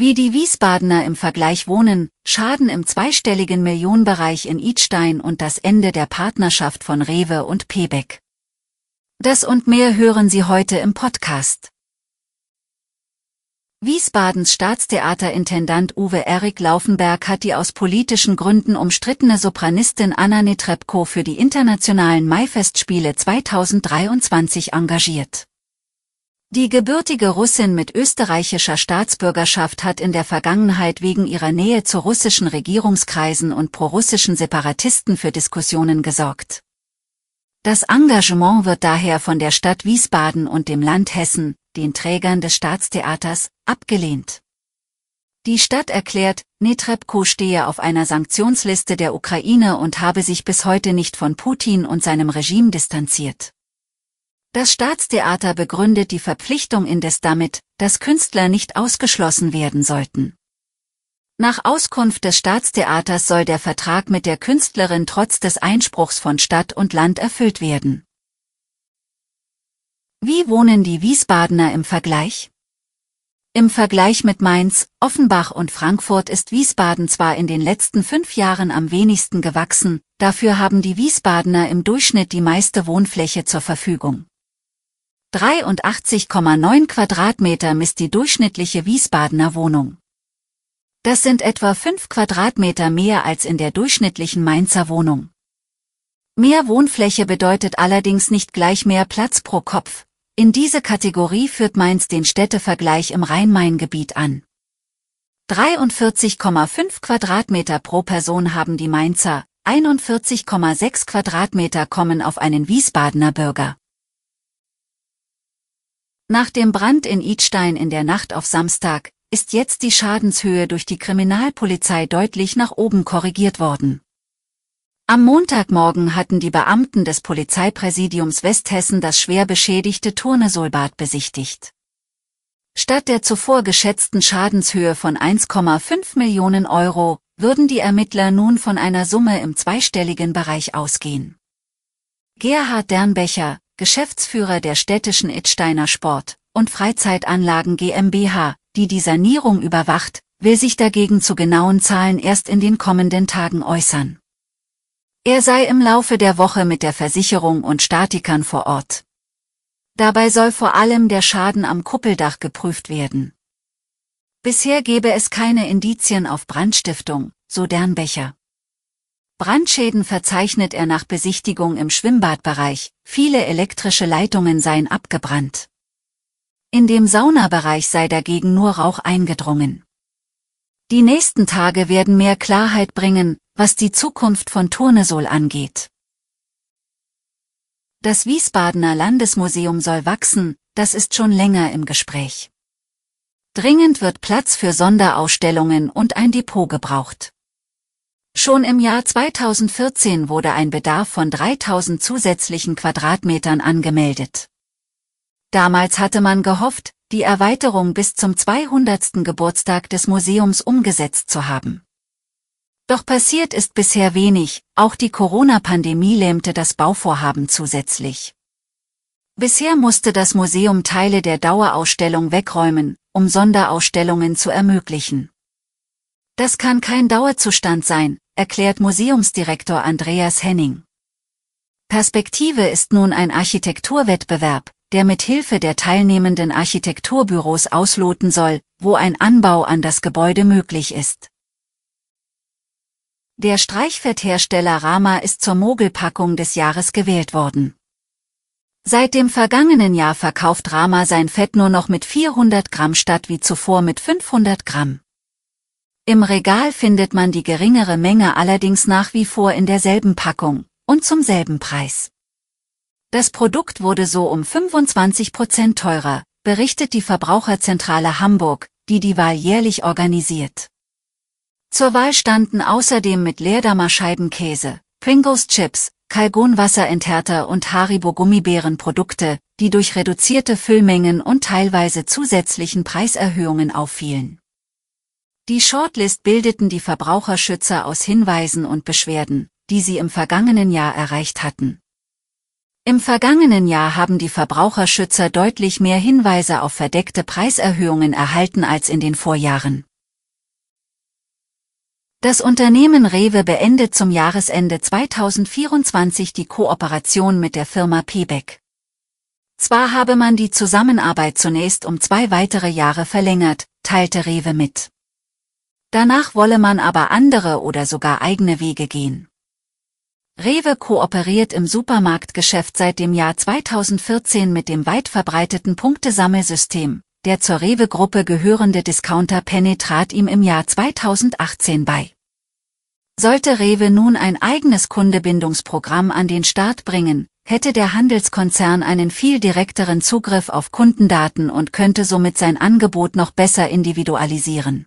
Wie die Wiesbadener im Vergleich wohnen, Schaden im zweistelligen Millionenbereich in Idstein und das Ende der Partnerschaft von Rewe und Pebeck. Das und mehr hören Sie heute im Podcast. Wiesbadens Staatstheaterintendant Uwe Erik Laufenberg hat die aus politischen Gründen umstrittene Sopranistin Anna Netrebko für die internationalen Maifestspiele 2023 engagiert. Die gebürtige Russin mit österreichischer Staatsbürgerschaft hat in der Vergangenheit wegen ihrer Nähe zu russischen Regierungskreisen und prorussischen Separatisten für Diskussionen gesorgt. Das Engagement wird daher von der Stadt Wiesbaden und dem Land Hessen, den Trägern des Staatstheaters, abgelehnt. Die Stadt erklärt, Netrebko stehe auf einer Sanktionsliste der Ukraine und habe sich bis heute nicht von Putin und seinem Regime distanziert. Das Staatstheater begründet die Verpflichtung indes damit, dass Künstler nicht ausgeschlossen werden sollten. Nach Auskunft des Staatstheaters soll der Vertrag mit der Künstlerin trotz des Einspruchs von Stadt und Land erfüllt werden. Wie wohnen die Wiesbadener im Vergleich? Im Vergleich mit Mainz, Offenbach und Frankfurt ist Wiesbaden zwar in den letzten fünf Jahren am wenigsten gewachsen, dafür haben die Wiesbadener im Durchschnitt die meiste Wohnfläche zur Verfügung. 83,9 Quadratmeter misst die durchschnittliche Wiesbadener Wohnung. Das sind etwa 5 Quadratmeter mehr als in der durchschnittlichen Mainzer Wohnung. Mehr Wohnfläche bedeutet allerdings nicht gleich mehr Platz pro Kopf. In diese Kategorie führt Mainz den Städtevergleich im Rhein-Main-Gebiet an. 43,5 Quadratmeter pro Person haben die Mainzer, 41,6 Quadratmeter kommen auf einen Wiesbadener Bürger. Nach dem Brand in Idstein in der Nacht auf Samstag ist jetzt die Schadenshöhe durch die Kriminalpolizei deutlich nach oben korrigiert worden. Am Montagmorgen hatten die Beamten des Polizeipräsidiums Westhessen das schwer beschädigte Turnesolbad besichtigt. Statt der zuvor geschätzten Schadenshöhe von 1,5 Millionen Euro würden die Ermittler nun von einer Summe im zweistelligen Bereich ausgehen. Gerhard Dernbecher, Geschäftsführer der städtischen Idsteiner Sport- und Freizeitanlagen GmbH, die die Sanierung überwacht, will sich dagegen zu genauen Zahlen erst in den kommenden Tagen äußern. Er sei im Laufe der Woche mit der Versicherung und Statikern vor Ort. Dabei soll vor allem der Schaden am Kuppeldach geprüft werden. Bisher gebe es keine Indizien auf Brandstiftung, so Dernbecher. Brandschäden verzeichnet er nach Besichtigung im Schwimmbadbereich, viele elektrische Leitungen seien abgebrannt. In dem Saunabereich sei dagegen nur Rauch eingedrungen. Die nächsten Tage werden mehr Klarheit bringen, was die Zukunft von Turnesol angeht. Das Wiesbadener Landesmuseum soll wachsen, das ist schon länger im Gespräch. Dringend wird Platz für Sonderausstellungen und ein Depot gebraucht. Schon im Jahr 2014 wurde ein Bedarf von 3000 zusätzlichen Quadratmetern angemeldet. Damals hatte man gehofft, die Erweiterung bis zum 200. Geburtstag des Museums umgesetzt zu haben. Doch passiert ist bisher wenig, auch die Corona-Pandemie lähmte das Bauvorhaben zusätzlich. Bisher musste das Museum Teile der Dauerausstellung wegräumen, um Sonderausstellungen zu ermöglichen. Das kann kein Dauerzustand sein, erklärt Museumsdirektor Andreas Henning. Perspektive ist nun ein Architekturwettbewerb, der mit Hilfe der teilnehmenden Architekturbüros ausloten soll, wo ein Anbau an das Gebäude möglich ist. Der Streichfetthersteller Rama ist zur Mogelpackung des Jahres gewählt worden. Seit dem vergangenen Jahr verkauft Rama sein Fett nur noch mit 400 Gramm statt wie zuvor mit 500 Gramm. Im Regal findet man die geringere Menge allerdings nach wie vor in derselben Packung und zum selben Preis. Das Produkt wurde so um 25 Prozent teurer, berichtet die Verbraucherzentrale Hamburg, die die Wahl jährlich organisiert. Zur Wahl standen außerdem mit Leerdammer Scheibenkäse, Pringles Chips, Kalgonwasserenthärter und Haribo Gummibären Produkte, die durch reduzierte Füllmengen und teilweise zusätzlichen Preiserhöhungen auffielen. Die Shortlist bildeten die Verbraucherschützer aus Hinweisen und Beschwerden, die sie im vergangenen Jahr erreicht hatten. Im vergangenen Jahr haben die Verbraucherschützer deutlich mehr Hinweise auf verdeckte Preiserhöhungen erhalten als in den Vorjahren. Das Unternehmen Rewe beendet zum Jahresende 2024 die Kooperation mit der Firma Pebeck. Zwar habe man die Zusammenarbeit zunächst um zwei weitere Jahre verlängert, teilte Rewe mit. Danach wolle man aber andere oder sogar eigene Wege gehen. Rewe kooperiert im Supermarktgeschäft seit dem Jahr 2014 mit dem weit verbreiteten Punktesammelsystem, der zur Rewe-Gruppe gehörende Discounter Penny trat ihm im Jahr 2018 bei. Sollte Rewe nun ein eigenes Kundebindungsprogramm an den Start bringen, hätte der Handelskonzern einen viel direkteren Zugriff auf Kundendaten und könnte somit sein Angebot noch besser individualisieren.